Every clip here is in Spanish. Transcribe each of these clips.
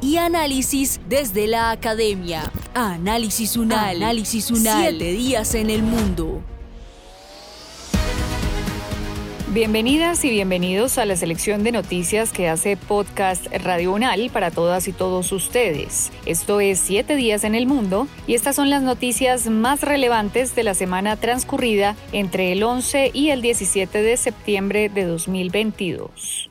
y análisis desde la academia. Análisis Unal. Análisis Unal. Siete días en el mundo. Bienvenidas y bienvenidos a la selección de noticias que hace Podcast Radio Unal para todas y todos ustedes. Esto es Siete días en el mundo y estas son las noticias más relevantes de la semana transcurrida entre el 11 y el 17 de septiembre de 2022.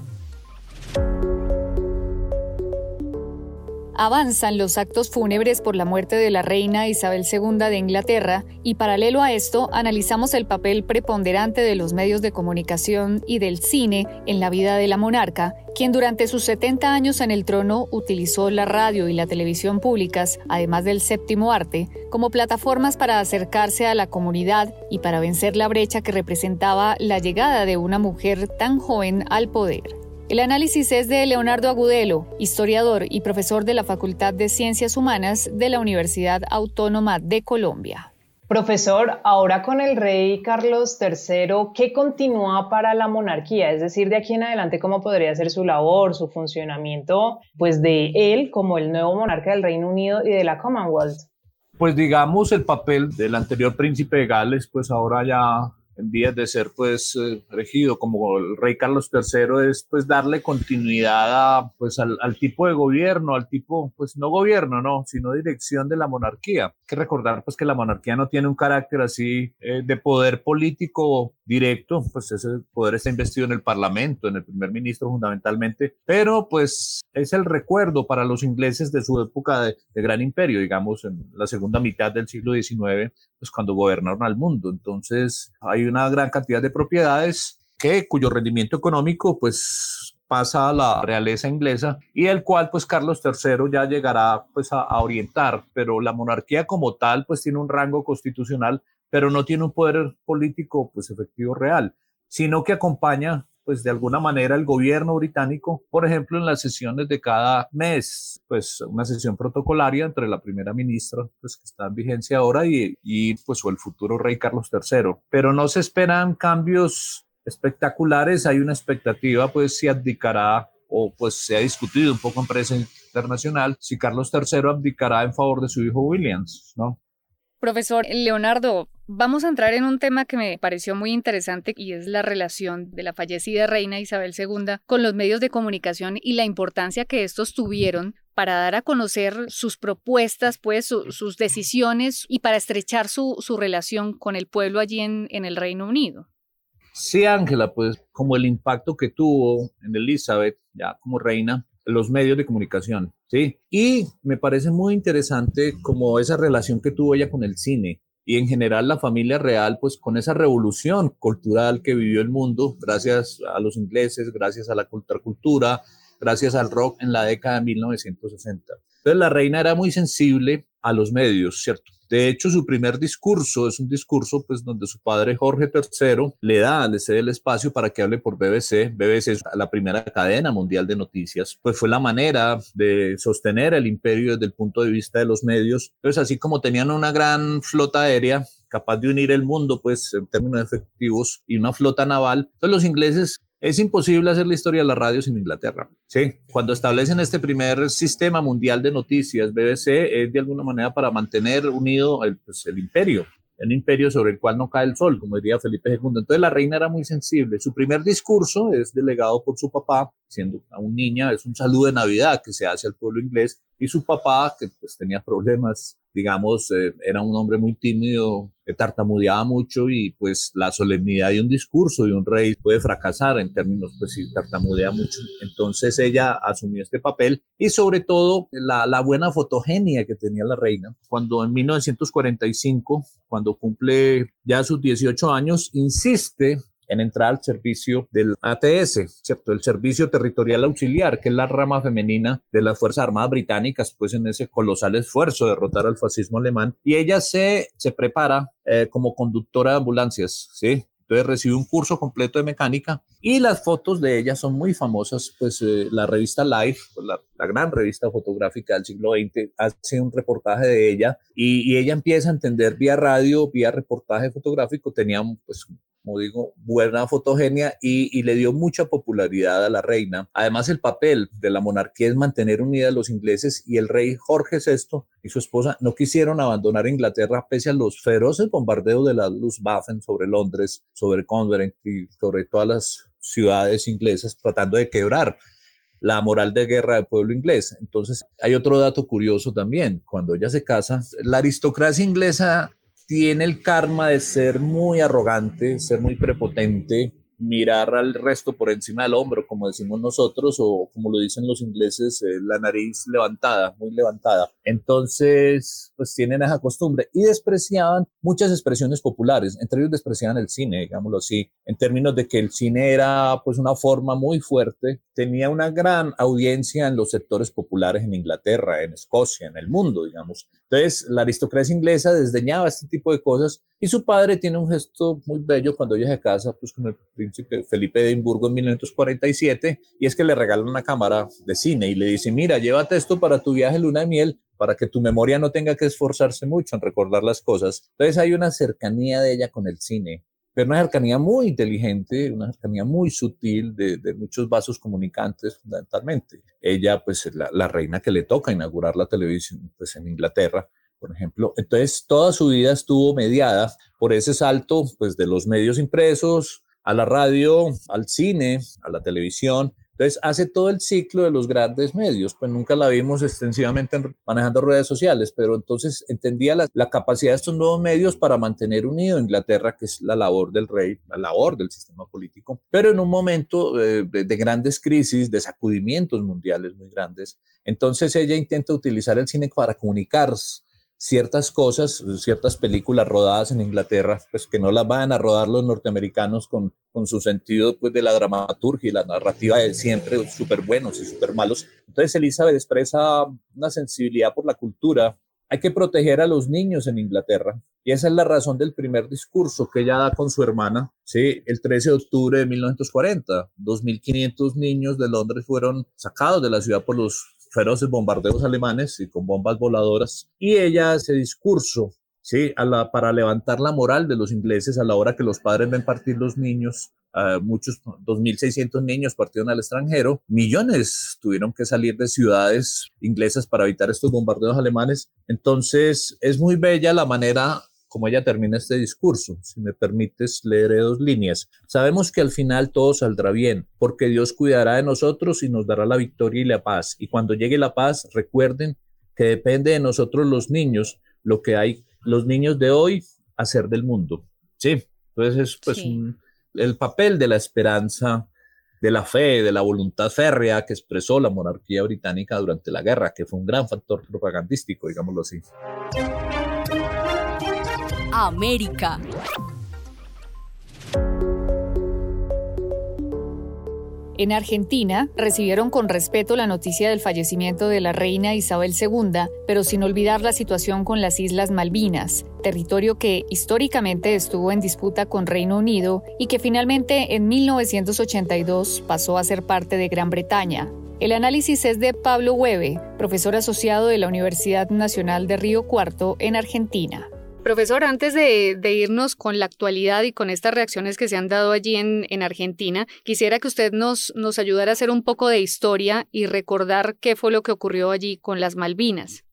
Avanzan los actos fúnebres por la muerte de la reina Isabel II de Inglaterra y paralelo a esto analizamos el papel preponderante de los medios de comunicación y del cine en la vida de la monarca, quien durante sus 70 años en el trono utilizó la radio y la televisión públicas, además del séptimo arte, como plataformas para acercarse a la comunidad y para vencer la brecha que representaba la llegada de una mujer tan joven al poder. El análisis es de Leonardo Agudelo, historiador y profesor de la Facultad de Ciencias Humanas de la Universidad Autónoma de Colombia. Profesor, ahora con el rey Carlos III, ¿qué continúa para la monarquía? Es decir, de aquí en adelante, ¿cómo podría ser su labor, su funcionamiento, pues de él como el nuevo monarca del Reino Unido y de la Commonwealth? Pues digamos, el papel del anterior príncipe de Gales, pues ahora ya en vías de ser pues eh, regido como el rey Carlos III es pues darle continuidad a, pues al, tipo de gobierno, al tipo pues no gobierno, no, sino dirección de la monarquía. Hay que recordar pues que la monarquía no tiene un carácter así eh, de poder político directo, pues ese poder está investido en el parlamento, en el primer ministro fundamentalmente, pero pues es el recuerdo para los ingleses de su época de, gran imperio, digamos en la segunda mitad del siglo XIX, pues cuando gobernaron al mundo. Entonces hay una gran cantidad de propiedades que, cuyo rendimiento económico pues pasa a la realeza inglesa y el cual pues Carlos III ya llegará pues a, orientar, pero la monarquía como tal pues tiene un rango constitucional, pero no tiene un poder político pues efectivo real, sino que acompaña pues de alguna manera el gobierno británico, por ejemplo, en las sesiones de cada mes, pues una sesión protocolaria entre la primera ministra, pues que está en vigencia ahora, y, y pues o el futuro rey Carlos III. Pero no se esperan cambios espectaculares, hay una expectativa, pues si abdicará o pues se ha discutido un poco en prensa internacional si Carlos III abdicará en favor de su hijo Williams, ¿no? Profesor Leonardo, vamos a entrar en un tema que me pareció muy interesante y es la relación de la fallecida reina Isabel II con los medios de comunicación y la importancia que estos tuvieron para dar a conocer sus propuestas, pues sus decisiones y para estrechar su, relación con el pueblo allí en, en el Reino Unido. Sí, Ángela, pues como el impacto que tuvo en Elizabeth, ya como reina, los medios de comunicación, ¿sí? Y me parece muy interesante como esa relación que tuvo ella con el cine y en general la familia real, pues con esa revolución cultural que vivió el mundo, gracias a los ingleses, gracias a la cultura, gracias al rock en la década de 1960. Entonces la reina era muy sensible a los medios, ¿cierto? De hecho, su primer discurso es un discurso pues donde su padre Jorge III le da, le cede el espacio para que hable por BBC. BBC es la primera cadena mundial de noticias. Pues fue la manera de sostener el imperio desde el punto de vista de los medios. Entonces, así como tenían una gran flota aérea, capaz de unir el mundo, pues en términos efectivos, y una flota naval. Entonces los ingleses es imposible hacer la historia de la radio sin Inglaterra. Sí, cuando establecen este primer sistema mundial de noticias, BBC es de alguna manera para mantener unido el, pues, el imperio, un imperio sobre el cual no cae el sol, como diría Felipe II. Entonces la reina era muy sensible. Su primer discurso es delegado por su papá, siendo aún niña, es un saludo de Navidad que se hace al pueblo inglés y su papá, que pues tenía problemas digamos, eh, era un hombre muy tímido, que tartamudeaba mucho y pues la solemnidad de un discurso de un rey puede fracasar en términos, pues si tartamudea mucho. Entonces ella asumió este papel y sobre todo la, la buena fotogenia que tenía la reina. Cuando en 1945, cuando cumple ya sus 18 años, insiste en entrar al servicio del ATS, ¿cierto? El Servicio Territorial Auxiliar, que es la rama femenina de las Fuerzas Armadas Británicas, pues en ese colosal esfuerzo de derrotar al fascismo alemán. Y ella se, se prepara eh, como conductora de ambulancias, ¿sí? Entonces recibe un curso completo de mecánica y las fotos de ella son muy famosas, pues eh, la revista Life, pues, la, la, gran revista fotográfica del siglo XX, hace un reportaje de ella y, y, ella empieza a entender vía radio, vía reportaje fotográfico, tenía pues como digo, buena fotogenia y, le dio mucha popularidad a la reina. Además, el papel de la monarquía es mantener unida a los ingleses y el rey Jorge VI y su esposa no quisieron abandonar Inglaterra pese a los feroces bombardeos de la Luftwaffe sobre Londres, sobre Convent y sobre todas las ciudades inglesas tratando de quebrar la moral de guerra del pueblo inglés. Entonces, hay otro dato curioso también. Cuando ella se casa, la aristocracia inglesa tiene el karma de ser muy arrogante, ser muy prepotente, mirar al resto por encima del hombro, como decimos nosotros, o como lo dicen los ingleses, eh, la nariz levantada, muy levantada. Entonces, pues tienen esa costumbre y despreciaban muchas expresiones populares, entre ellos despreciaban el cine, digámoslo así, en términos de que el cine era pues una forma muy fuerte, tenía una gran audiencia en los sectores populares en Inglaterra, en Escocia, en el mundo, digamos. Entonces, la aristocracia inglesa desdeñaba este tipo de cosas y su padre tiene un gesto muy bello cuando ella se casa, pues con el príncipe Felipe de Edimburgo en 1947, y es que le regala una cámara de cine y le dice, mira, llévate esto para tu viaje luna de miel, para que tu memoria no tenga que esforzarse mucho en recordar las cosas. Entonces hay una cercanía de ella con el cine, pero una cercanía muy inteligente, una cercanía muy sutil de, muchos vasos comunicantes fundamentalmente. Ella, pues la, la, reina que le toca inaugurar la televisión pues, en Inglaterra, por ejemplo. Entonces, toda su vida estuvo mediada por ese salto pues, de los medios impresos a la radio, al cine, a la televisión. Entonces, hace todo el ciclo de los grandes medios, pues nunca la vimos extensivamente manejando redes sociales, pero entonces entendía la, capacidad de estos nuevos medios para mantener unido a Inglaterra, que es la labor del rey, la labor del sistema político, pero en un momento eh, de, de grandes crisis, de sacudimientos mundiales muy grandes. Entonces, ella intenta utilizar el cine para comunicar ciertas cosas, ciertas películas rodadas en Inglaterra, pues que no las van a rodar los norteamericanos con, con su sentido pues, de la dramaturgia y la narrativa de siempre súper buenos y súper malos. Entonces Elizabeth expresa una sensibilidad por la cultura. Hay que proteger a los niños en Inglaterra. Y esa es la razón del primer discurso que ella da con su hermana, ¿sí? el 13 de octubre de 1940. 2.500 niños de Londres fueron sacados de la ciudad por los feroces bombardeos alemanes y con bombas voladoras. Y ella hace discurso, ¿sí? Para levantar la moral de los ingleses a la hora que los padres ven partir los niños. Uh, muchos, 2.600 niños partieron al extranjero, millones tuvieron que salir de ciudades inglesas para evitar estos bombardeos alemanes. Entonces, es muy bella la manera como ella termina este discurso. Si me permites, leeré dos líneas. Sabemos que al final todo saldrá bien, porque Dios cuidará de nosotros y nos dará la victoria y la paz. Y cuando llegue la paz, recuerden que depende de nosotros los niños, lo que hay los niños de hoy, hacer del mundo. Sí, entonces es pues sí. un, el papel de la esperanza, de la fe, de la voluntad férrea que expresó la monarquía británica durante la guerra, que fue un gran factor propagandístico, digámoslo así. América. En Argentina recibieron con respeto la noticia del fallecimiento de la reina Isabel II, pero sin olvidar la situación con las Islas Malvinas, territorio que históricamente estuvo en disputa con Reino Unido y que finalmente en 1982 pasó a ser parte de Gran Bretaña. El análisis es de Pablo Hueve, profesor asociado de la Universidad Nacional de Río Cuarto en Argentina. Profesor, antes de, irnos con la actualidad y con estas reacciones que se han dado allí en, en, Argentina, quisiera que usted nos, ayudara a hacer un poco de historia y recordar qué fue lo que ocurrió allí con las Malvinas.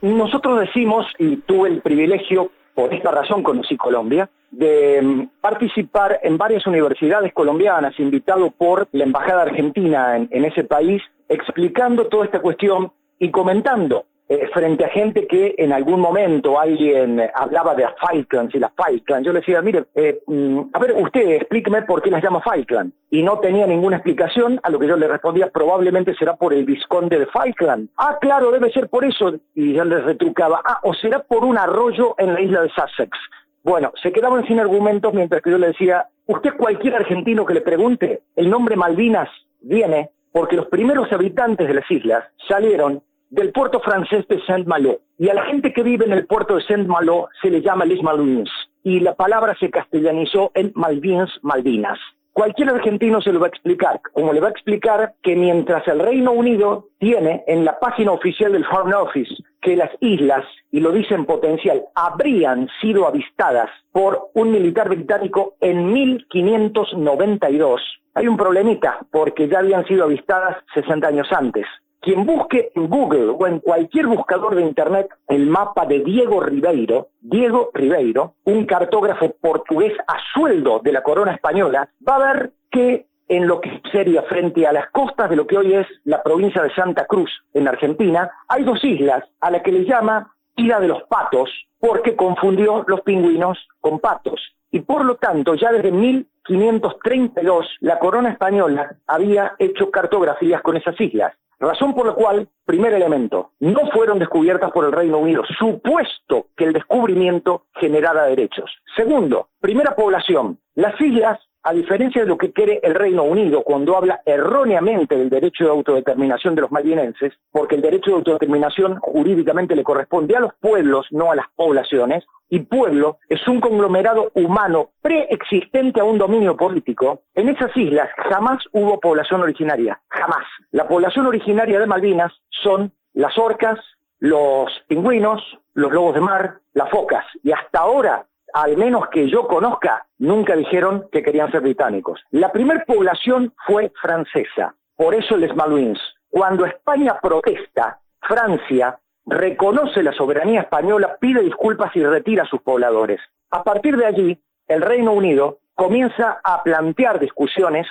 Nosotros decimos, y tuve el privilegio, por esta razón conocí Colombia, de participar en varias universidades colombianas, invitado por la Embajada Argentina en, en ese país, explicando toda esta cuestión y comentando eh, frente a gente que en algún momento alguien hablaba de Falklands y las Falklands, yo le decía, mire, eh, mm, a ver, usted explíqueme por qué las llama Falkland. Y no tenía ninguna explicación, a lo que yo le respondía, probablemente será por el visconde de Falkland. Ah, claro, debe ser por eso. Y yo le retrucaba, ah, o será por un arroyo en la isla de Sussex. Bueno, se quedaban sin argumentos mientras que yo le decía, usted cualquier argentino que le pregunte, el nombre Malvinas viene porque los primeros habitantes de las islas salieron del puerto francés de Saint-Malo. Y a la gente que vive en el puerto de Saint-Malo se le llama les Malouins. Y la palabra se castellanizó en Malvins, Malvinas. Cualquier argentino se lo va a explicar, como le va a explicar que mientras el Reino Unido tiene en la página oficial del Foreign Office que las islas, y lo dice en potencial, habrían sido avistadas por un militar británico en 1592, hay un problemita, porque ya habían sido avistadas 60 años antes. Quien busque en Google o en cualquier buscador de Internet el mapa de Diego Ribeiro, Diego Ribeiro, un cartógrafo portugués a sueldo de la corona española, va a ver que en lo que sería frente a las costas de lo que hoy es la provincia de Santa Cruz, en Argentina, hay dos islas a las que le llama Isla de los Patos, porque confundió los pingüinos con patos. Y por lo tanto, ya desde 1532, la corona española había hecho cartografías con esas islas. Razón por la cual, primer elemento, no fueron descubiertas por el Reino Unido, supuesto que el descubrimiento generara derechos. Segundo, primera población, las islas a diferencia de lo que quiere el Reino Unido cuando habla erróneamente del derecho de autodeterminación de los malvinenses, porque el derecho de autodeterminación jurídicamente le corresponde a los pueblos, no a las poblaciones, y pueblo es un conglomerado humano preexistente a un dominio político, en esas islas jamás hubo población originaria, jamás. La población originaria de Malvinas son las orcas, los pingüinos, los lobos de mar, las focas, y hasta ahora al menos que yo conozca, nunca dijeron que querían ser británicos. La primera población fue francesa, por eso les Malouins. Cuando España protesta, Francia reconoce la soberanía española, pide disculpas y retira a sus pobladores. A partir de allí, el Reino Unido comienza a plantear discusiones,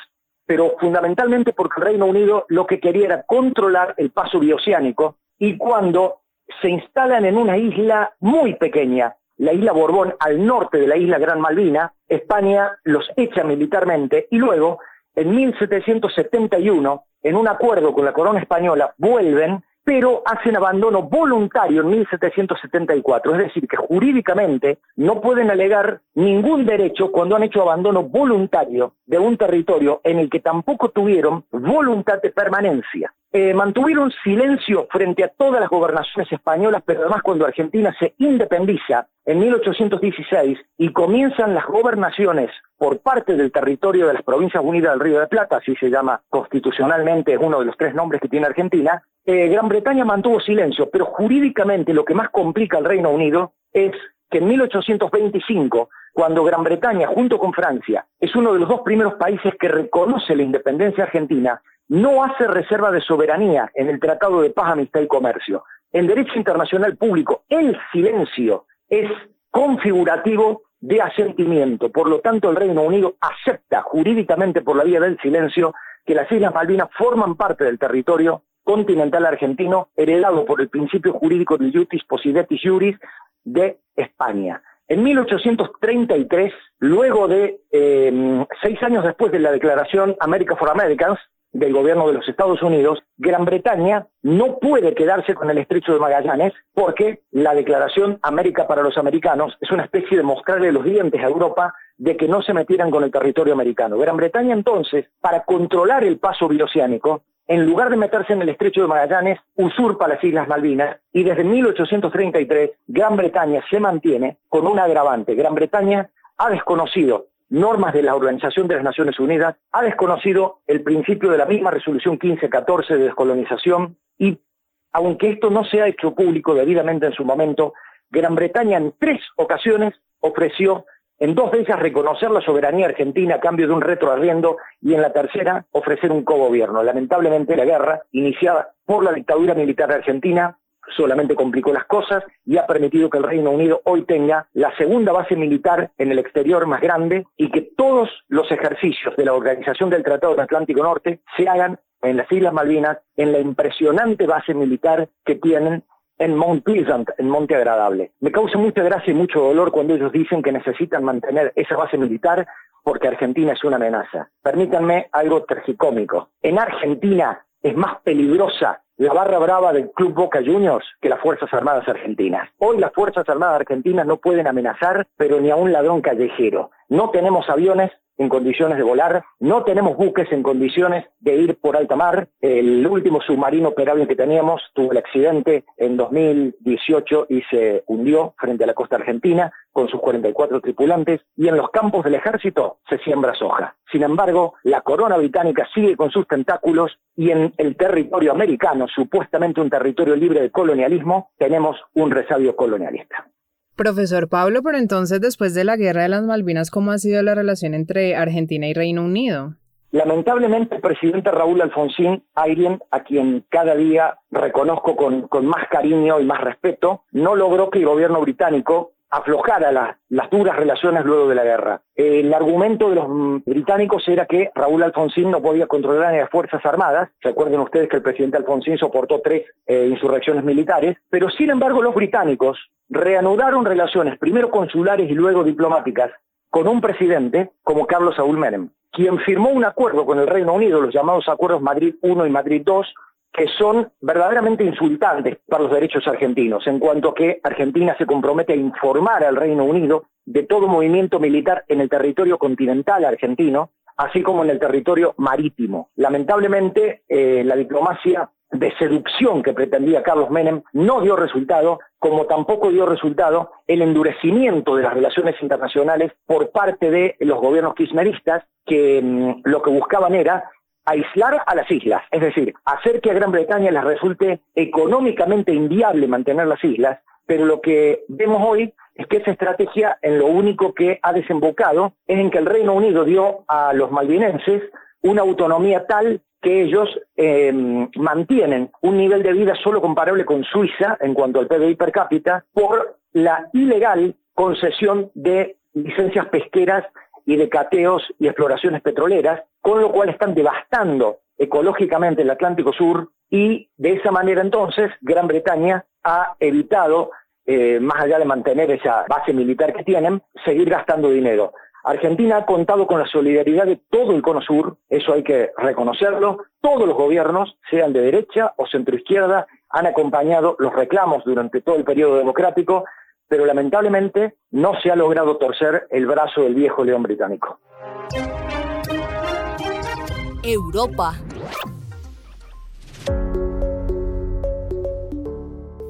pero fundamentalmente porque el Reino Unido lo que quería era controlar el paso bioceánico y cuando se instalan en una isla muy pequeña, la isla Borbón al norte de la isla Gran Malvina, España los echa militarmente y luego, en 1771, en un acuerdo con la corona española, vuelven pero hacen abandono voluntario en 1774. Es decir, que jurídicamente no pueden alegar ningún derecho cuando han hecho abandono voluntario de un territorio en el que tampoco tuvieron voluntad de permanencia. Eh, mantuvieron silencio frente a todas las gobernaciones españolas, pero además cuando Argentina se independiza en 1816 y comienzan las gobernaciones por parte del territorio de las Provincias Unidas del Río de Plata, así se llama constitucionalmente, es uno de los tres nombres que tiene Argentina, eh, Gran Bretaña mantuvo silencio, pero jurídicamente lo que más complica al Reino Unido es que en 1825, cuando Gran Bretaña, junto con Francia, es uno de los dos primeros países que reconoce la independencia argentina, no hace reserva de soberanía en el Tratado de Paz, Amistad y Comercio. En derecho internacional público, el silencio es configurativo de asentimiento. Por lo tanto, el Reino Unido acepta jurídicamente por la vía del silencio que las Islas Malvinas forman parte del territorio continental argentino heredado por el principio jurídico de iutis possidetis juris de España. En 1833, luego de eh, seis años después de la declaración America for Americans del gobierno de los Estados Unidos, Gran Bretaña no puede quedarse con el estrecho de Magallanes porque la declaración América para los americanos es una especie de mostrarle los dientes a Europa de que no se metieran con el territorio americano. Gran Bretaña entonces, para controlar el paso bioceánico, en lugar de meterse en el estrecho de Magallanes, usurpa las Islas Malvinas y desde 1833 Gran Bretaña se mantiene con un agravante. Gran Bretaña ha desconocido normas de la Organización de las Naciones Unidas, ha desconocido el principio de la misma resolución 1514 de descolonización y, aunque esto no se ha hecho público debidamente en su momento, Gran Bretaña en tres ocasiones ofreció en dos de ellas reconocer la soberanía argentina a cambio de un retroarriendo y en la tercera ofrecer un cogobierno. Lamentablemente la guerra, iniciada por la dictadura militar argentina, solamente complicó las cosas y ha permitido que el Reino Unido hoy tenga la segunda base militar en el exterior más grande y que todos los ejercicios de la Organización del Tratado del Atlántico Norte se hagan en las Islas Malvinas, en la impresionante base militar que tienen en Mount Pleasant, en Monte Agradable. Me causa mucha gracia y mucho dolor cuando ellos dicen que necesitan mantener esa base militar porque Argentina es una amenaza. Permítanme algo tragicómico. En Argentina es más peligrosa la barra brava del Club Boca Juniors que las Fuerzas Armadas Argentinas. Hoy las Fuerzas Armadas Argentinas no pueden amenazar, pero ni a un ladrón callejero. No tenemos aviones, en condiciones de volar, no tenemos buques en condiciones de ir por alta mar. El último submarino operable que teníamos tuvo el accidente en 2018 y se hundió frente a la costa argentina con sus 44 tripulantes y en los campos del ejército se siembra soja. Sin embargo, la corona británica sigue con sus tentáculos y en el territorio americano, supuestamente un territorio libre de colonialismo, tenemos un resabio colonialista. Profesor Pablo, pero entonces después de la Guerra de las Malvinas, ¿cómo ha sido la relación entre Argentina y Reino Unido? Lamentablemente el presidente Raúl Alfonsín, alguien a quien cada día reconozco con, con más cariño y más respeto, no logró que el gobierno británico aflojara las duras relaciones luego de la guerra. El argumento de los británicos era que Raúl Alfonsín no podía controlar a las Fuerzas Armadas. Recuerden ustedes que el presidente Alfonsín soportó tres eh, insurrecciones militares, pero sin embargo los británicos reanudaron relaciones, primero consulares y luego diplomáticas, con un presidente como Carlos Saúl Menem, quien firmó un acuerdo con el Reino Unido, los llamados Acuerdos Madrid I y Madrid II, que son verdaderamente insultantes para los derechos argentinos, en cuanto que Argentina se compromete a informar al Reino Unido de todo movimiento militar en el territorio continental argentino, así como en el territorio marítimo. Lamentablemente, eh, la diplomacia de seducción que pretendía Carlos Menem no dio resultado, como tampoco dio resultado el endurecimiento de las relaciones internacionales por parte de los gobiernos kirchneristas, que mm, lo que buscaban era aislar a las islas, es decir, hacer que a Gran Bretaña les resulte económicamente inviable mantener las islas, pero lo que vemos hoy es que esa estrategia en lo único que ha desembocado es en que el Reino Unido dio a los malvinenses una autonomía tal que ellos eh, mantienen un nivel de vida solo comparable con Suiza en cuanto al PBI per cápita por la ilegal concesión de licencias pesqueras y de cateos y exploraciones petroleras, con lo cual están devastando ecológicamente el Atlántico Sur y de esa manera entonces Gran Bretaña ha evitado, eh, más allá de mantener esa base militar que tienen, seguir gastando dinero. Argentina ha contado con la solidaridad de todo el cono sur, eso hay que reconocerlo. Todos los gobiernos, sean de derecha o centroizquierda, han acompañado los reclamos durante todo el periodo democrático, pero lamentablemente no se ha logrado torcer el brazo del viejo león británico. Europa.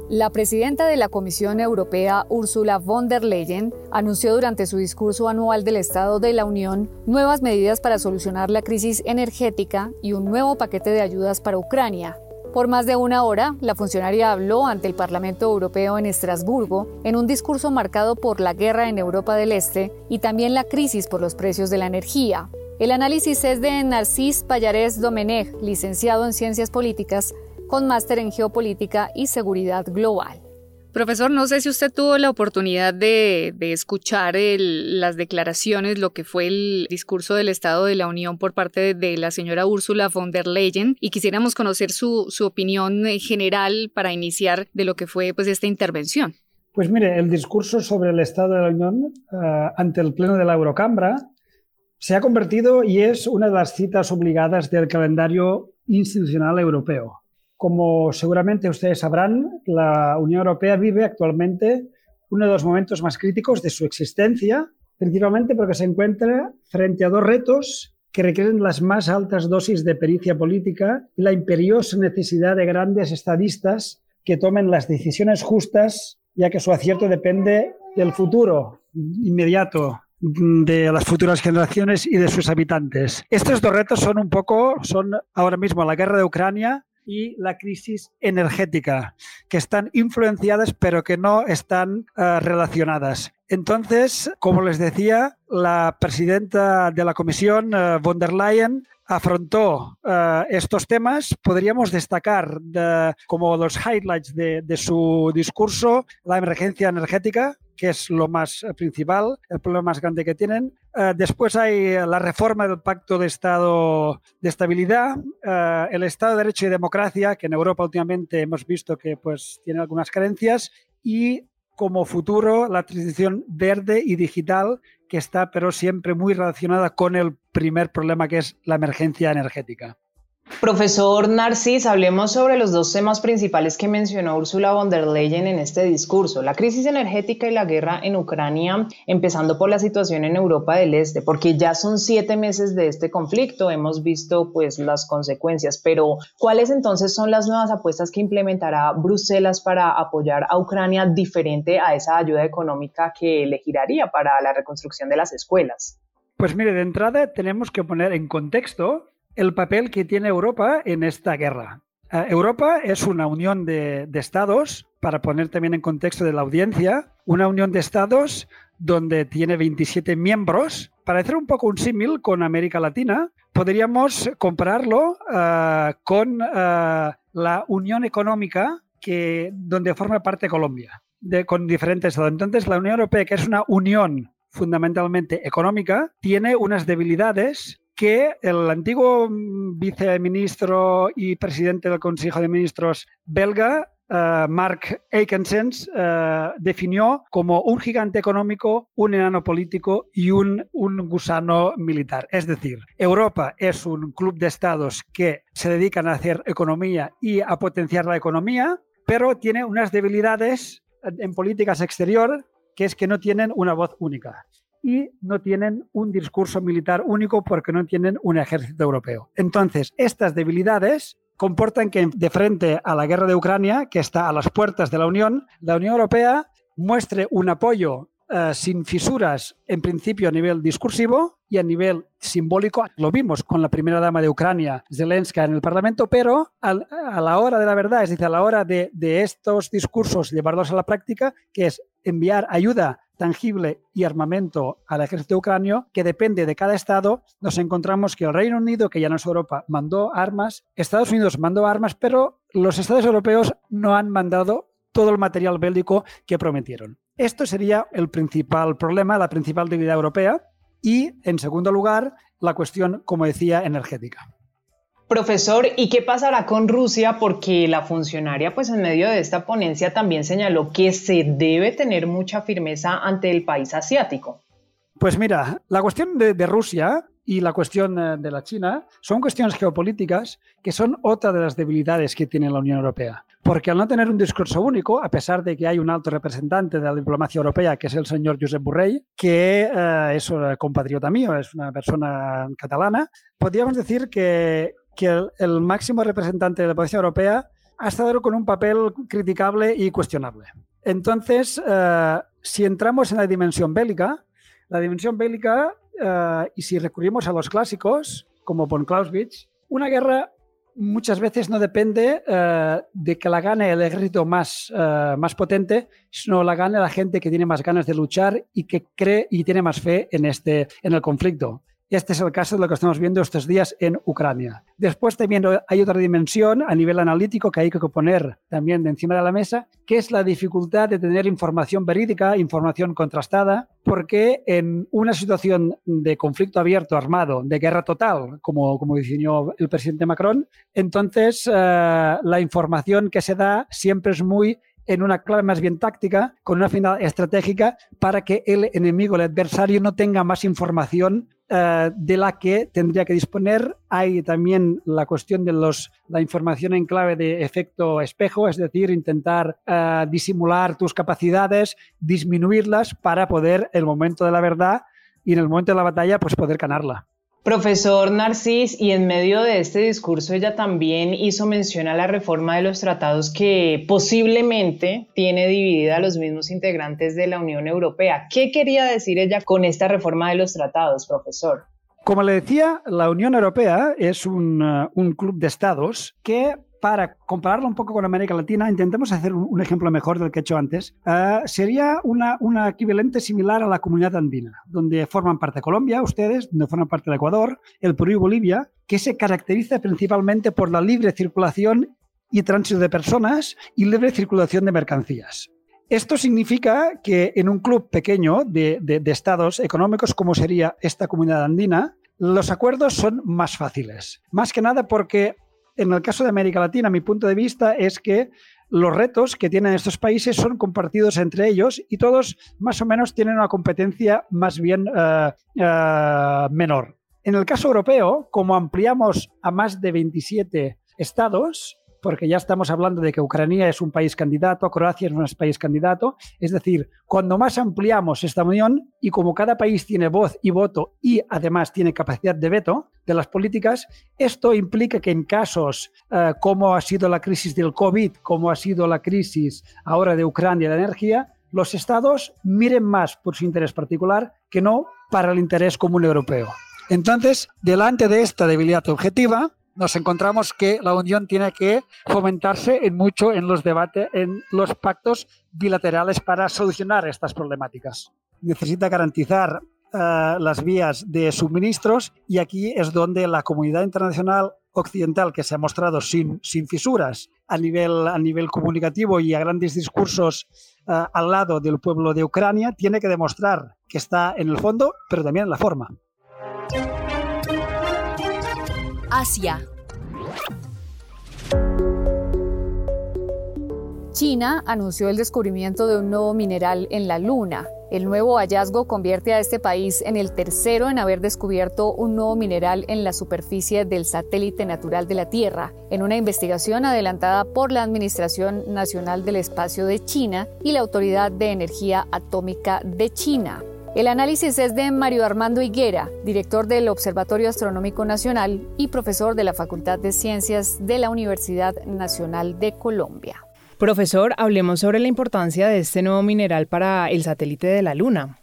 La presidenta de la Comisión Europea, Ursula von der Leyen, anunció durante su discurso anual del Estado de la Unión nuevas medidas para solucionar la crisis energética y un nuevo paquete de ayudas para Ucrania. Por más de una hora, la funcionaria habló ante el Parlamento Europeo en Estrasburgo en un discurso marcado por la guerra en Europa del Este y también la crisis por los precios de la energía. El análisis es de Narcís Pallarés Domenech, licenciado en Ciencias Políticas, con máster en geopolítica y seguridad global. Profesor, no sé si usted tuvo la oportunidad de, escuchar las declaraciones, lo que fue el discurso del Estado de la Unión por parte de, la señora Ursula von der Leyen y quisiéramos conocer su, opinión general para iniciar de lo que fue pues, esta intervención. Pues mire, el discurso sobre el Estado de la Unión eh, ante el Pleno de la Eurocámara se ha convertido y es una de las citas obligadas del calendario institucional europeo. Como seguramente ustedes sabrán, la Unión Europea vive actualmente uno de los momentos más críticos de su existencia, principalmente porque se encuentra frente a dos retos que requieren las más altas dosis de pericia política y la imperiosa necesidad de grandes estadistas que tomen las decisiones justas, ya que su acierto depende del futuro inmediato de las futuras generaciones y de sus habitantes. Estos dos retos son un poco, son ahora mismo la guerra de Ucrania y la crisis energética, que están influenciadas pero que no están eh, relacionadas. Entonces, como les decía, la presidenta de la comisión, eh, von der Leyen, afrontó uh, estos temas, podríamos destacar de, como los highlights de, su discurso la emergencia energética, que es lo más principal, el problema más grande que tienen. Uh, después hay la reforma del Pacto de Estado de Estabilidad, el Estado de Derecho y Democracia, que en Europa últimamente hemos visto que pues, tiene algunas carencias, y como futuro la transición verde y digital que está pero siempre muy relacionada con el primer problema que es la emergencia energética. Profesor Narcis, hablemos sobre los dos temas principales que mencionó Ursula von der Leyen en este discurso, la crisis energética y la guerra en Ucrania, empezando por la situación en Europa del Este, porque ya son siete meses de este conflicto, hemos visto pues las consecuencias, pero ¿cuáles entonces son las nuevas apuestas que implementará Bruselas para apoyar a Ucrania diferente a esa ayuda económica que le giraría para la reconstrucción de las escuelas? Pues mire, de entrada tenemos que poner en contexto el papel que tiene Europa en esta guerra. Uh, Europa es una unión de, estados, para poner también en contexto de la audiencia, una unión de estados donde tiene 27 miembros. Para hacer un poco un símil con América Latina, podríamos compararlo uh, con uh, la unión económica que, donde forma parte Colombia, de, con diferentes estados. Entonces, la Unión Europea, que es una unión fundamentalmente económica, tiene unas debilidades que el antiguo viceministro y presidente del Consejo de Ministros belga, uh, Mark Eikensens, uh, definió como un gigante económico, un enano político y un, un gusano militar. Es decir, Europa es un club de estados que se dedican a hacer economía y a potenciar la economía, pero tiene unas debilidades en políticas exterior que es que no tienen una voz única y no tienen un discurso militar único porque no tienen un ejército europeo. Entonces, estas debilidades comportan que de frente a la guerra de Ucrania, que está a las puertas de la Unión, la Unión Europea muestre un apoyo uh, sin fisuras, en principio a nivel discursivo y a nivel simbólico. Lo vimos con la primera dama de Ucrania, Zelensky, en el Parlamento, pero a la hora de la verdad, es decir, a la hora de, de estos discursos llevarlos a la práctica, que es enviar ayuda tangible y armamento al ejército ucranio que depende de cada estado, nos encontramos que el Reino Unido, que ya no es Europa, mandó armas, Estados Unidos mandó armas, pero los estados europeos no han mandado todo el material bélico que prometieron. Esto sería el principal problema, la principal debilidad europea y, en segundo lugar, la cuestión, como decía, energética. Profesor, ¿y qué pasará con Rusia? Porque la funcionaria, pues en medio de esta ponencia también señaló que se debe tener mucha firmeza ante el país asiático. Pues mira, la cuestión de, Rusia y la cuestión eh, de la China son cuestiones geopolíticas que son otra de las debilidades que tiene la Unión Europea. Porque al no tener un discurso único, a pesar de que hay un alto representante de la diplomacia europea, que es el señor Josep Borrell, que eh, es un compatriota mío, es una persona catalana, podríamos decir que, que el, máximo representante de la diplomacia europea ha estado con un papel criticable y cuestionable. Entonces, uh, si entramos en la dimensión bélica, la dimensión bélica, uh, y si recurrimos a los clásicos, como von Clausewitz, una guerra muchas veces no depende uh, de que la gane el ejército más, más potente, sino la gane la gente que tiene más ganas de luchar y que cree y tiene más fe en, este, en el conflicto. Este es el caso de lo que estamos viendo estos días en Ucrania. Después también hay otra dimensión a nivel analítico que hay que poner también de encima de la mesa, que es la dificultad de tener información verídica, información contrastada, porque en una situación de conflicto abierto, armado, de guerra total, como, como definió el presidente Macron, entonces uh, la información que se da siempre es muy en una clave más bien táctica, con una final estratégica, para que el enemigo, el adversario, no tenga más información uh, de la que tendría que disponer. Hay también la cuestión de los, la información en clave de efecto espejo, es decir, intentar uh, disimular tus capacidades, disminuirlas para poder, el momento de la verdad y en el momento de la batalla, pues poder ganarla. Profesor Narcís, y en medio de este discurso ella también hizo mención a la reforma de los tratados que posiblemente tiene dividida a los mismos integrantes de la Unión Europea. ¿Qué quería decir ella con esta reforma de los tratados, profesor? Como le decía, la Unión Europea es un, uh, un club de estados que para compararlo un poco con América Latina, intentemos hacer un, ejemplo mejor del que he hecho antes. Eh, sería una, equivalente similar a la comunidad andina, donde forman parte Colombia, ustedes, donde forman parte el Ecuador, el Perú y Bolivia, que se caracteriza principalmente por la libre circulación y tránsito de personas y libre circulación de mercancías. Esto significa que en un club pequeño de, estados económicos como sería esta comunidad andina, los acuerdos son más fáciles. Más que nada porque en el caso de América Latina, mi punto de vista es que los retos que tienen estos países son compartidos entre ellos y todos más o menos tienen una competencia más bien uh, uh, menor. En el caso europeo, como ampliamos a más de 27 estados, porque ya estamos hablando de que Ucrania es un país candidato, Croacia es un país candidato. Es decir, cuando más ampliamos esta unión y como cada país tiene voz y voto y además tiene capacidad de veto de las políticas, esto implica que en casos eh, como ha sido la crisis del COVID, como ha sido la crisis ahora de Ucrania de energía, los estados miren más por su interés particular que no para el interés común europeo. Entonces, delante de esta debilidad objetiva, nos encontramos que la Unión tiene que fomentarse en mucho en los debates, en los pactos bilaterales para solucionar estas problemáticas. Necesita garantizar uh, las vías de suministros y aquí es donde la comunidad internacional occidental que se ha mostrado sin, sin fisuras a nivel, a nivel comunicativo y a grandes discursos uh, al lado del pueblo de Ucrania tiene que demostrar que está en el fondo, pero también en la forma. Asia. China anunció el descubrimiento de un nuevo mineral en la Luna. El nuevo hallazgo convierte a este país en el tercero en haber descubierto un nuevo mineral en la superficie del satélite natural de la Tierra, en una investigación adelantada por la Administración Nacional del Espacio de China y la Autoridad de Energía Atómica de China. El análisis es de Mario Armando Higuera, director del Observatorio Astronómico Nacional y profesor de la Facultad de Ciencias de la Universidad Nacional de Colombia. Profesor, hablemos sobre la importancia de este nuevo mineral para el satélite de la Luna.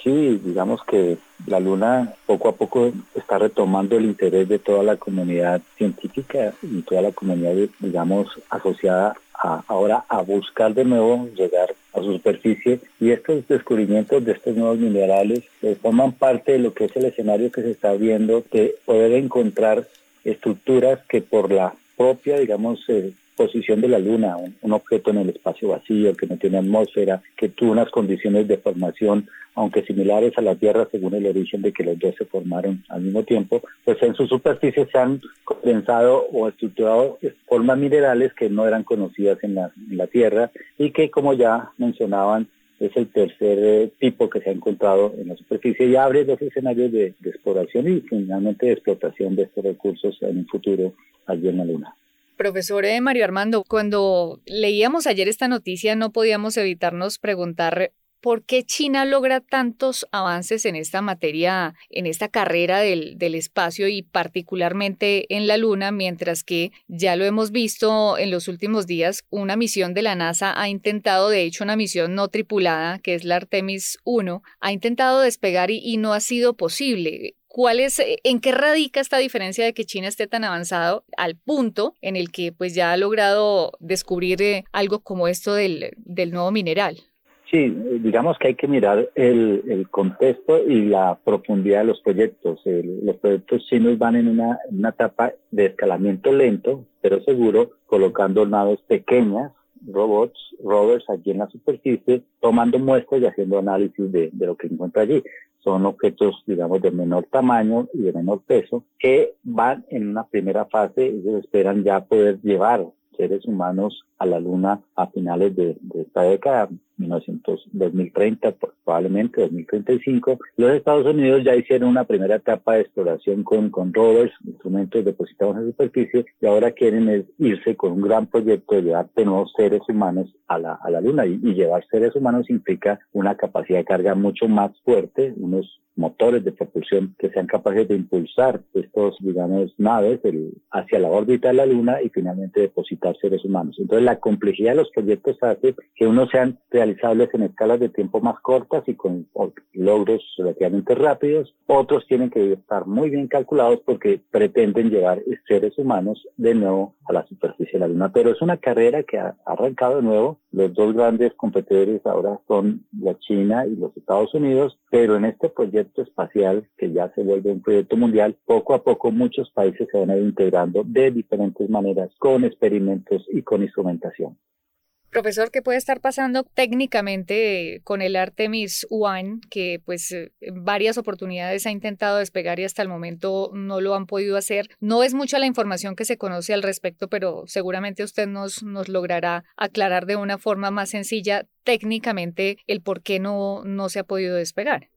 Sí, digamos que la Luna poco a poco está retomando el interés de toda la comunidad científica y toda la comunidad, digamos, asociada ahora a buscar de nuevo llegar a su superficie. Y estos descubrimientos de estos nuevos minerales eh, forman parte de lo que es el escenario que se está viendo de poder encontrar estructuras que por la propia, digamos, eh, posición de la Luna, un, objeto en el espacio vacío que no tiene atmósfera, que tuvo unas condiciones de formación, aunque similares a la Tierra según el origen de que los dos se formaron al mismo tiempo, pues en su superficie se han condensado o estructurado formas minerales que no eran conocidas en la, Tierra y que, como ya mencionaban, es el tercer eh, tipo que se ha encontrado en la superficie y abre dos escenarios de, de exploración y finalmente de explotación de estos recursos en un futuro allí en la Luna. Profesor eh, Mario Armando, cuando leíamos ayer esta noticia no podíamos evitarnos preguntar por qué China logra tantos avances en esta materia, en esta carrera del, espacio y particularmente en la Luna, mientras que ya lo hemos visto en los últimos días, una misión de la NASA ha intentado, de hecho una misión no tripulada, que es la Artemis 1, ha intentado despegar y, no ha sido posible. ¿Cuál es, eh, ¿En qué radica esta diferencia de que China esté tan avanzado al punto en el que pues ya ha logrado descubrir eh, algo como esto del, nuevo mineral? Sí, digamos que hay que mirar el, contexto y la profundidad de los proyectos. los proyectos chinos van en una, una etapa de escalamiento lento, pero seguro, colocando naves pequeñas robots, rovers allí en la superficie, tomando muestras y haciendo análisis de, de, lo que encuentra allí son objetos, digamos, de menor tamaño y de menor peso, que van en una primera fase, ellos esperan ya poder llevar seres humanos a la Luna a finales de, esta década, 1900, 2030, probablemente 2035. Los Estados Unidos ya hicieron una primera etapa de exploración con, con rovers, instrumentos depositados en superficie, y ahora quieren irse con un gran proyecto de llevar de nuevos seres humanos a la, a la Luna. Y, y llevar seres humanos implica una capacidad de carga mucho más fuerte, unos motores de propulsión que sean capaces de impulsar estos, digamos, naves hacia la órbita de la Luna y finalmente depositar seres humanos. Entonces, la complejidad de los proyectos hace que unos sean realizables en escalas de tiempo más cortas y con logros relativamente rápidos. Otros tienen que estar muy bien calculados porque pretenden llevar seres humanos de nuevo a la superficie de la Luna. Pero es una carrera que ha arrancado de nuevo. Los dos grandes competidores ahora son la China y los Estados Unidos, pero en este proyecto espacial que ya se vuelve un proyecto mundial, poco a poco muchos países se van a ir integrando de diferentes maneras con experimentos y con instrumentación. Profesor, ¿qué puede estar pasando técnicamente con el Artemis One, que pues en varias oportunidades ha intentado despegar y hasta el momento no lo han podido hacer? No es mucha la información que se conoce al respecto, pero seguramente usted nos, nos logrará aclarar de una forma más sencilla técnicamente el por qué no, no se ha podido despegar.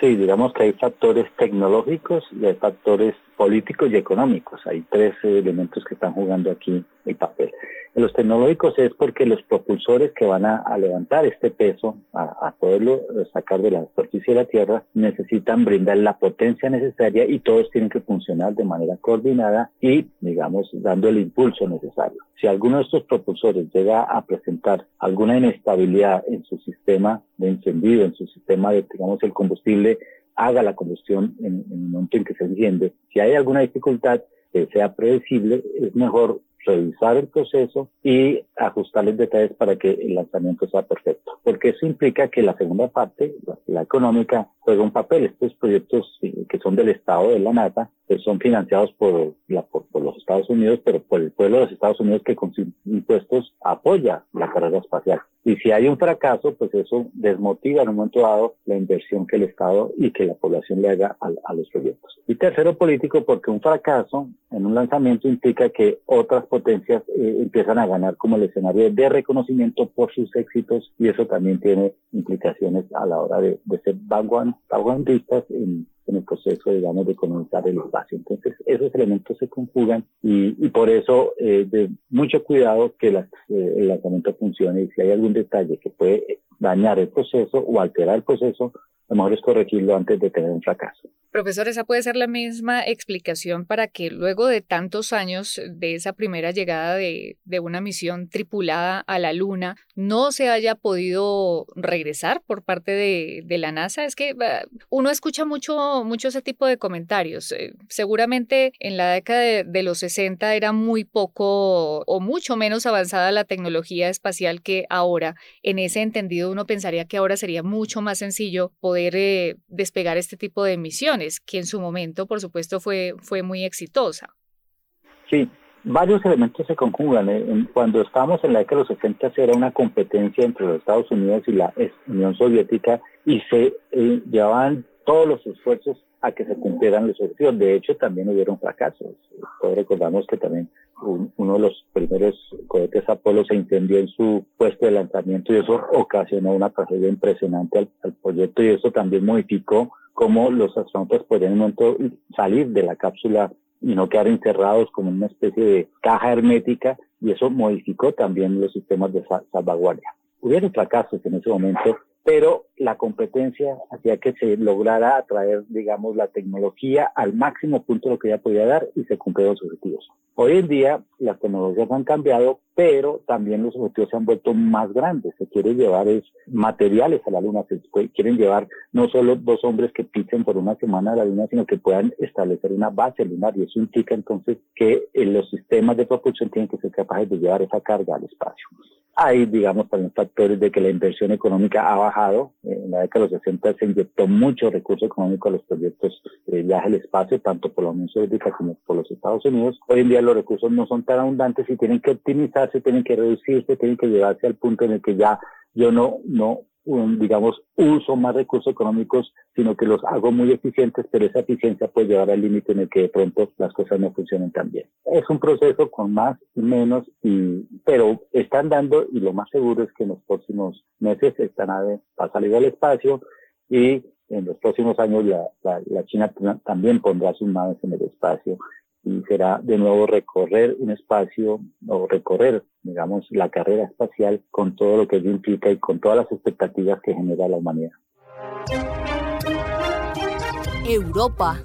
Sí, digamos que hay factores tecnológicos y hay factores políticos y económicos. Hay tres elementos que están jugando aquí el papel. En los tecnológicos es porque los propulsores que van a, levantar este peso, a, poderlo sacar de la superficie de la Tierra, necesitan brindar la potencia necesaria y todos tienen que funcionar de manera coordinada y, digamos, dando el impulso necesario. Si alguno de estos propulsores llega a presentar alguna inestabilidad en su sistema de encendido, en su sistema de, digamos, el combustible, haga la combustión en, en el momento en que se enciende. Si hay alguna dificultad que sea predecible, es mejor revisar el proceso y ajustarles detalles para que el lanzamiento sea perfecto. Porque eso implica que la segunda parte, la, económica, juega un papel. Estos proyectos que son del Estado, de la NASA, pues son financiados por, la, por, los Estados Unidos, pero por el pueblo de los Estados Unidos que con sus impuestos apoya la carrera espacial. Y si hay un fracaso, pues eso desmotiva en un momento dado la inversión que el Estado y que la población le haga a, los proyectos. Y tercero, político, porque un fracaso en un lanzamiento implica que otras potencias eh, empiezan a ganar como el escenario de reconocimiento por sus éxitos y eso también tiene implicaciones a la hora de, ser vanguardistas en, en el proceso, digamos, de colonizar el espacio. Entonces, esos elementos se conjugan y, y por eso eh, de mucho cuidado que la, eh, el lanzamiento funcione y si hay algún detalle que puede dañar el proceso o alterar el proceso, lo mejor es corregirlo antes de tener un fracaso. Profesor, esa puede ser la misma explicación para que luego de tantos años de esa primera llegada de, una misión tripulada a la Luna, no se haya podido regresar por parte de, de la NASA. Es que uno escucha mucho, mucho ese tipo de comentarios. Eh, seguramente en la década de, de, los 60 era muy poco o mucho menos avanzada la tecnología espacial que ahora. En ese entendido, uno pensaría que ahora sería mucho más sencillo poder eh, despegar este tipo de misiones que en su momento, por supuesto, fue, fue muy exitosa. Sí, varios elementos se conjugan. ¿eh? Cuando estábamos en la década de los 60 era una competencia entre los Estados Unidos y la Unión Soviética y se eh, llevaban todos los esfuerzos a que se cumplieran los objetivos. De hecho, también hubieron fracasos. Todos recordamos que también uno de los primeros cohetes Apolo se incendió en su puesto de lanzamiento y eso ocasionó una tragedia impresionante al, al proyecto y eso también modificó cómo los astronautas podían en un momento salir de la cápsula y no quedar encerrados como una especie de caja hermética y eso modificó también los sistemas de salvaguardia. Hubieron fracasos en ese momento, pero la competencia hacía que se lograra atraer, digamos, la tecnología al máximo punto de lo que ya podía dar y se cumplieron los objetivos. Hoy en día las tecnologías han cambiado, pero también los objetivos se han vuelto más grandes. Se quiere llevar es materiales a la Luna, se quieren llevar no solo dos hombres que pisen por una semana a la Luna, sino que puedan establecer una base lunar y eso implica entonces que eh, los sistemas de propulsión tienen que ser capaces de llevar esa carga al espacio. Hay, digamos, también factores de que la inversión económica ha bajado. En la década de los 60 se inyectó mucho recurso económico a los proyectos de viaje al espacio, tanto por la Unión Soviética como por los Estados Unidos. Hoy en día los recursos no son tan abundantes y tienen que optimizarse, tienen que reducirse, tienen que llevarse al punto en el que ya yo no, no digamos, uso más recursos económicos, sino que los hago muy eficientes, pero esa eficiencia puede llevar al límite en el que de pronto las cosas no funcionen tan bien. Es un proceso con más y menos, y, pero están dando, y lo más seguro es que en los próximos meses esta nave va a salir al espacio y en los próximos años la, la China también pondrá sus naves en el espacio y será de nuevo recorrer un espacio o recorrer, digamos, la carrera espacial con todo lo que ello implica y con todas las expectativas que genera la humanidad. Europa.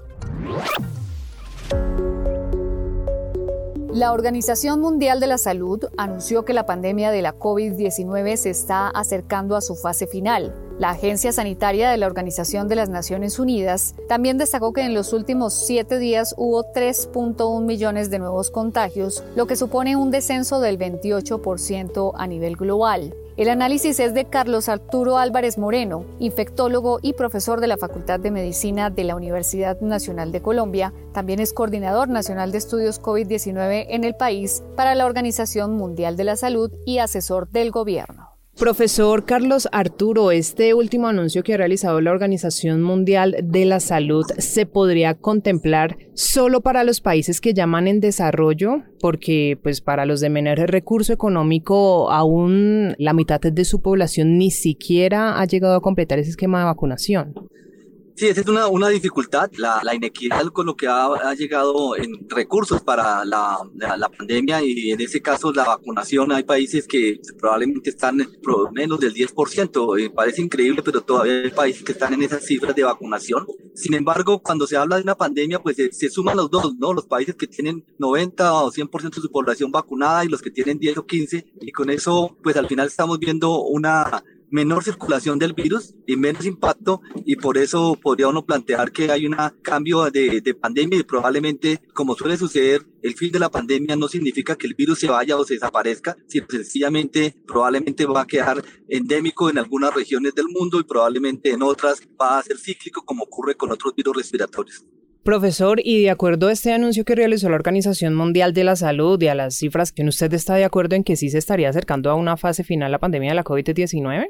La Organización Mundial de la Salud anunció que la pandemia de la COVID-19 se está acercando a su fase final. La Agencia Sanitaria de la Organización de las Naciones Unidas también destacó que en los últimos siete días hubo 3.1 millones de nuevos contagios, lo que supone un descenso del 28% a nivel global. El análisis es de Carlos Arturo Álvarez Moreno, infectólogo y profesor de la Facultad de Medicina de la Universidad Nacional de Colombia. También es coordinador nacional de estudios COVID-19 en el país para la Organización Mundial de la Salud y asesor del gobierno. Profesor Carlos Arturo, este último anuncio que ha realizado la Organización Mundial de la Salud se podría contemplar solo para los países que llaman en desarrollo, porque pues para los de menor recurso económico aún la mitad de su población ni siquiera ha llegado a completar ese esquema de vacunación. Sí, esa es una, una dificultad, la, la, inequidad con lo que ha, ha llegado en recursos para la, la, pandemia y en ese caso la vacunación. Hay países que probablemente están menos del 10%, eh, parece increíble, pero todavía hay países que están en esas cifras de vacunación. Sin embargo, cuando se habla de una pandemia, pues se, se suman los dos, ¿no? Los países que tienen 90 o 100% de su población vacunada y los que tienen 10 o 15, y con eso, pues al final estamos viendo una menor circulación del virus y menos impacto y por eso podría uno plantear que hay un cambio de, de, pandemia y probablemente como suele suceder el fin de la pandemia no significa que el virus se vaya o se desaparezca sino sencillamente probablemente va a quedar endémico en algunas regiones del mundo y probablemente en otras va a ser cíclico como ocurre con otros virus respiratorios. Profesor, y de acuerdo a este anuncio que realizó la Organización Mundial de la Salud y a las cifras usted está de acuerdo en que sí se estaría acercando a una fase final la pandemia de la COVID-19?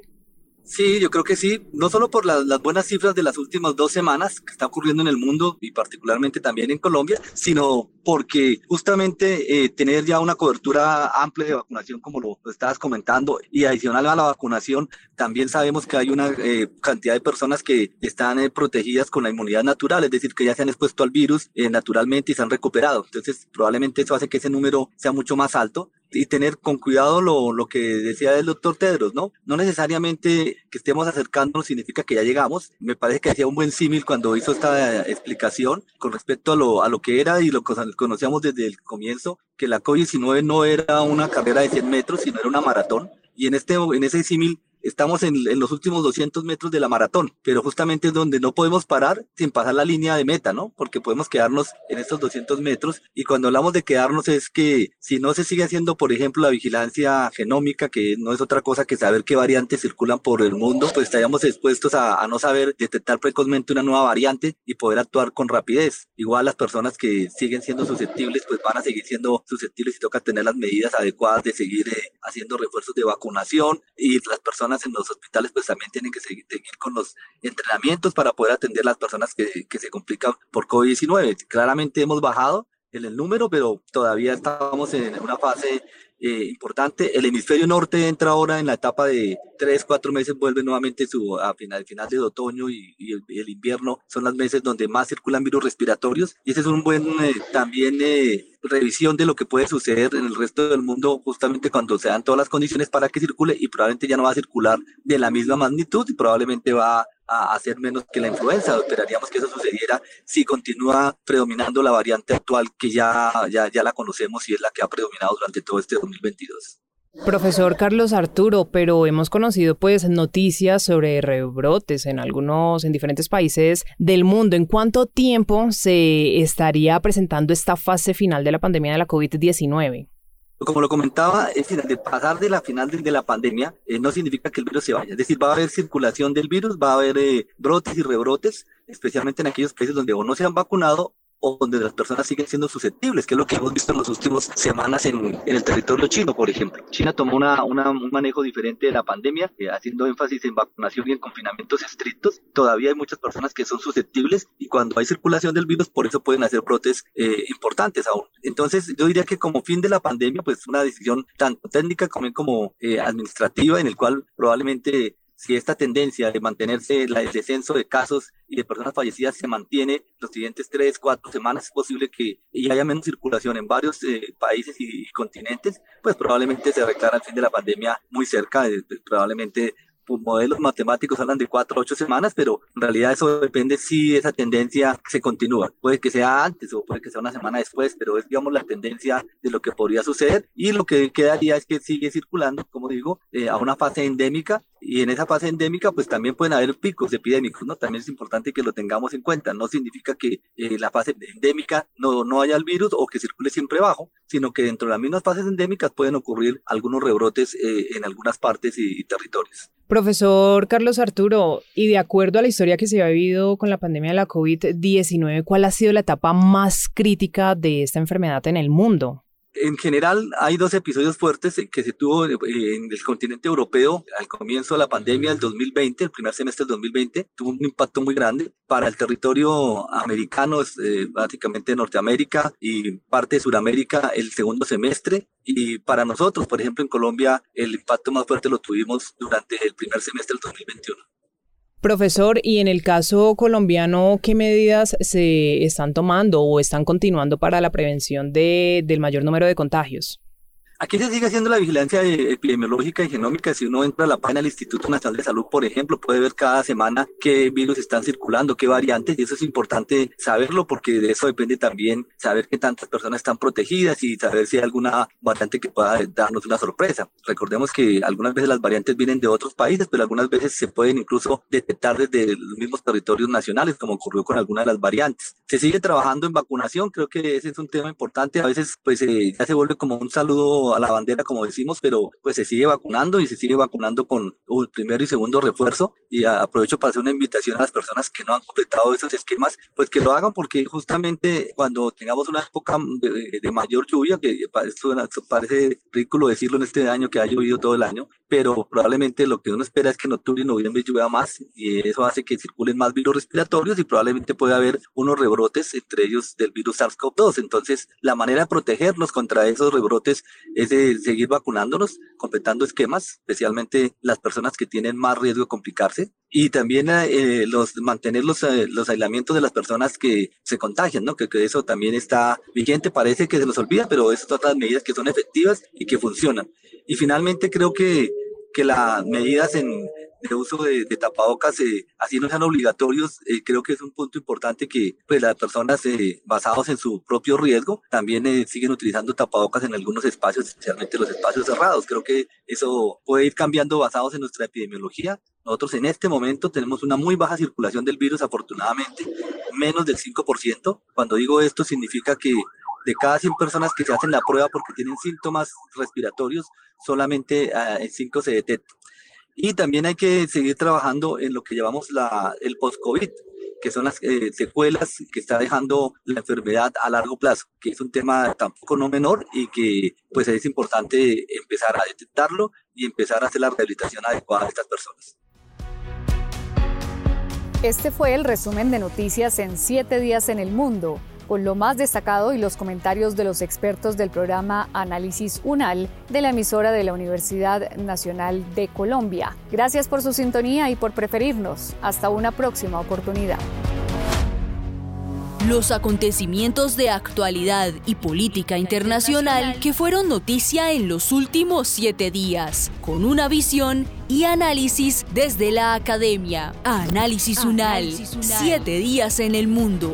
Sí, yo creo que sí, no solo por las, buenas cifras de las últimas dos semanas que está ocurriendo en el mundo y particularmente también en Colombia, sino porque justamente eh, tener ya una cobertura amplia de vacunación, como lo, estabas comentando, y adicional a la vacunación, también sabemos que hay una eh, cantidad de personas que están eh, protegidas con la inmunidad natural, es decir, que ya se han expuesto al virus naturalmente y se han recuperado. Entonces, probablemente eso hace que ese número sea mucho más alto y tener con cuidado lo, lo que decía el doctor Tedros, ¿no? No necesariamente que estemos acercándonos significa que ya llegamos. Me parece que hacía un buen símil cuando hizo esta explicación con respecto a lo, a lo que era y lo que conocíamos desde el comienzo, que la COVID-19 no era una carrera de 100 metros, sino era una maratón. Y en, este, en ese símil estamos en, los últimos 200 metros de la maratón, pero justamente es donde no podemos parar sin pasar la línea de meta, ¿no? Porque podemos quedarnos en estos 200 metros y cuando hablamos de quedarnos es que si no se sigue haciendo, por ejemplo, la vigilancia genómica, que no es otra cosa que saber qué variantes circulan por el mundo, pues estaríamos expuestos a, no saber detectar precozmente una nueva variante y poder actuar con rapidez. Igual las personas que siguen siendo susceptibles, pues van a seguir siendo susceptibles y toca tener las medidas adecuadas de seguir eh, haciendo refuerzos de vacunación y las personas en los hospitales pues también tienen que seguir, con los entrenamientos para poder atender las personas que, que se complican por COVID-19. Claramente hemos bajado en el número, pero todavía estamos en una fase eh, importante. El hemisferio norte entra ahora en la etapa de tres, cuatro meses, vuelve nuevamente su, a final, final de otoño y, el, invierno son los meses donde más circulan virus respiratorios y ese es un buen eh, también eh, revisión de lo que puede suceder en el resto del mundo justamente cuando se dan todas las condiciones para que circule y probablemente ya no va a circular de la misma magnitud y probablemente va a hacer menos que la influenza. Esperaríamos que eso sucediera si continúa predominando la variante actual que ya, ya, ya la conocemos y es la que ha predominado durante todo este 2022. Profesor Carlos Arturo, pero hemos conocido pues noticias sobre rebrotes en algunos, en diferentes países del mundo. ¿En cuánto tiempo se estaría presentando esta fase final de la pandemia de la COVID-19? Como lo comentaba, es decir, de pasar de la final de, la pandemia eh, no significa que el virus se vaya. Es decir, va a haber circulación del virus, va a haber eh, brotes y rebrotes, especialmente en aquellos países donde o no se han vacunado o donde las personas siguen siendo susceptibles, que es lo que hemos visto en las últimas semanas en, el territorio chino, por ejemplo. China tomó una, un manejo diferente de la pandemia, eh, haciendo énfasis en vacunación y en confinamientos estrictos. Todavía hay muchas personas que son susceptibles y cuando hay circulación del virus, por eso pueden hacer brotes eh, importantes aún. Entonces, yo diría que como fin de la pandemia, pues una decisión tanto técnica como, como eh, administrativa, en el cual probablemente si esta tendencia de mantenerse el descenso de casos y de personas fallecidas se mantiene los siguientes tres, cuatro semanas, es posible que y haya menos circulación en varios eh, países y, continentes, pues probablemente se declara el fin de la pandemia muy cerca, probablemente modelos matemáticos hablan de cuatro ocho semanas, pero en realidad eso depende si esa tendencia se continúa. Puede que sea antes o puede que sea una semana después, pero es, digamos, la tendencia de lo que podría suceder. Y lo que quedaría es que sigue circulando, como digo, eh, a una fase endémica y en esa fase endémica pues también pueden haber picos epidémicos, ¿no? También es importante que lo tengamos en cuenta. No significa que eh, la fase endémica no, no haya el virus o que circule siempre bajo, sino que dentro de las mismas fases endémicas pueden ocurrir algunos rebrotes eh, en algunas partes y, territorios. Profesor Carlos Arturo, y de acuerdo a la historia que se ha vivido con la pandemia de la COVID-19, ¿cuál ha sido la etapa más crítica de esta enfermedad en el mundo? En general, hay dos episodios fuertes que se tuvo en el continente europeo al comienzo de la pandemia del 2020, el primer semestre del 2020, tuvo un impacto muy grande para el territorio americano, eh, básicamente Norteamérica y parte de Sudamérica el segundo semestre. Y para nosotros, por ejemplo, en Colombia, el impacto más fuerte lo tuvimos durante el primer semestre del 2021. Profesor, y en el caso colombiano, ¿qué medidas se están tomando o están continuando para la prevención de, del mayor número de contagios? Aquí se sigue haciendo la vigilancia epidemiológica y genómica. Si uno entra a la página del Instituto Nacional de Salud, por ejemplo, puede ver cada semana qué virus están circulando, qué variantes, y eso es importante saberlo porque de eso depende también saber qué tantas personas están protegidas y saber si hay alguna variante que pueda darnos una sorpresa. Recordemos que algunas veces las variantes vienen de otros países, pero algunas veces se pueden incluso detectar desde los mismos territorios nacionales, como ocurrió con algunas de las variantes. Se sigue trabajando en vacunación, creo que ese es un tema importante. A veces, pues, eh, ya se vuelve como un saludo a la bandera, como decimos, pero pues se sigue vacunando y se sigue vacunando con el primero y segundo refuerzo. Y aprovecho para hacer una invitación a las personas que no han completado esos esquemas, pues que lo hagan porque justamente cuando tengamos una época de, mayor lluvia, que parece ridículo decirlo en este año que ha llovido todo el año, pero probablemente lo que uno espera es que en octubre y noviembre llueva más y eso hace que circulen más virus respiratorios y probablemente pueda haber unos rebrotes, entre ellos del virus SARS-CoV-2. Entonces, la manera de protegernos contra esos rebrotes es de seguir vacunándonos, completando esquemas, especialmente las personas que tienen más riesgo de complicarse y también eh, los mantener los, eh, los aislamientos de las personas que se contagian, ¿no? Que, que, eso también está vigente, parece que se nos olvida, pero es otras medidas que son efectivas y que funcionan. Y finalmente creo que, que las medidas en, de uso de, tapabocas, eh, así no sean obligatorios, eh, creo que es un punto importante que pues, las personas eh, basados en su propio riesgo también siguen utilizando tapabocas en algunos espacios, especialmente los espacios cerrados. Creo que eso puede ir cambiando basados en nuestra epidemiología. Nosotros en este momento tenemos una muy baja circulación del virus, afortunadamente, menos del 5%. Cuando digo esto significa que de cada 100 personas que se hacen la prueba porque tienen síntomas respiratorios, solamente 5 se detectan. Y también hay que seguir trabajando en lo que llamamos la, el post-COVID, que son las eh, secuelas que está dejando la enfermedad a largo plazo, que es un tema tampoco no menor y que pues es importante empezar a detectarlo y empezar a hacer la rehabilitación adecuada de estas personas. Este fue el resumen de noticias en siete días en el mundo con lo más destacado y los comentarios de los expertos del programa Análisis UNAL de la emisora de la Universidad Nacional de Colombia. Gracias por su sintonía y por preferirnos. Hasta una próxima oportunidad. Los acontecimientos de actualidad y política internacional que fueron noticia en los últimos siete días, con una visión y análisis desde la academia. Análisis UNAL, siete días en el mundo.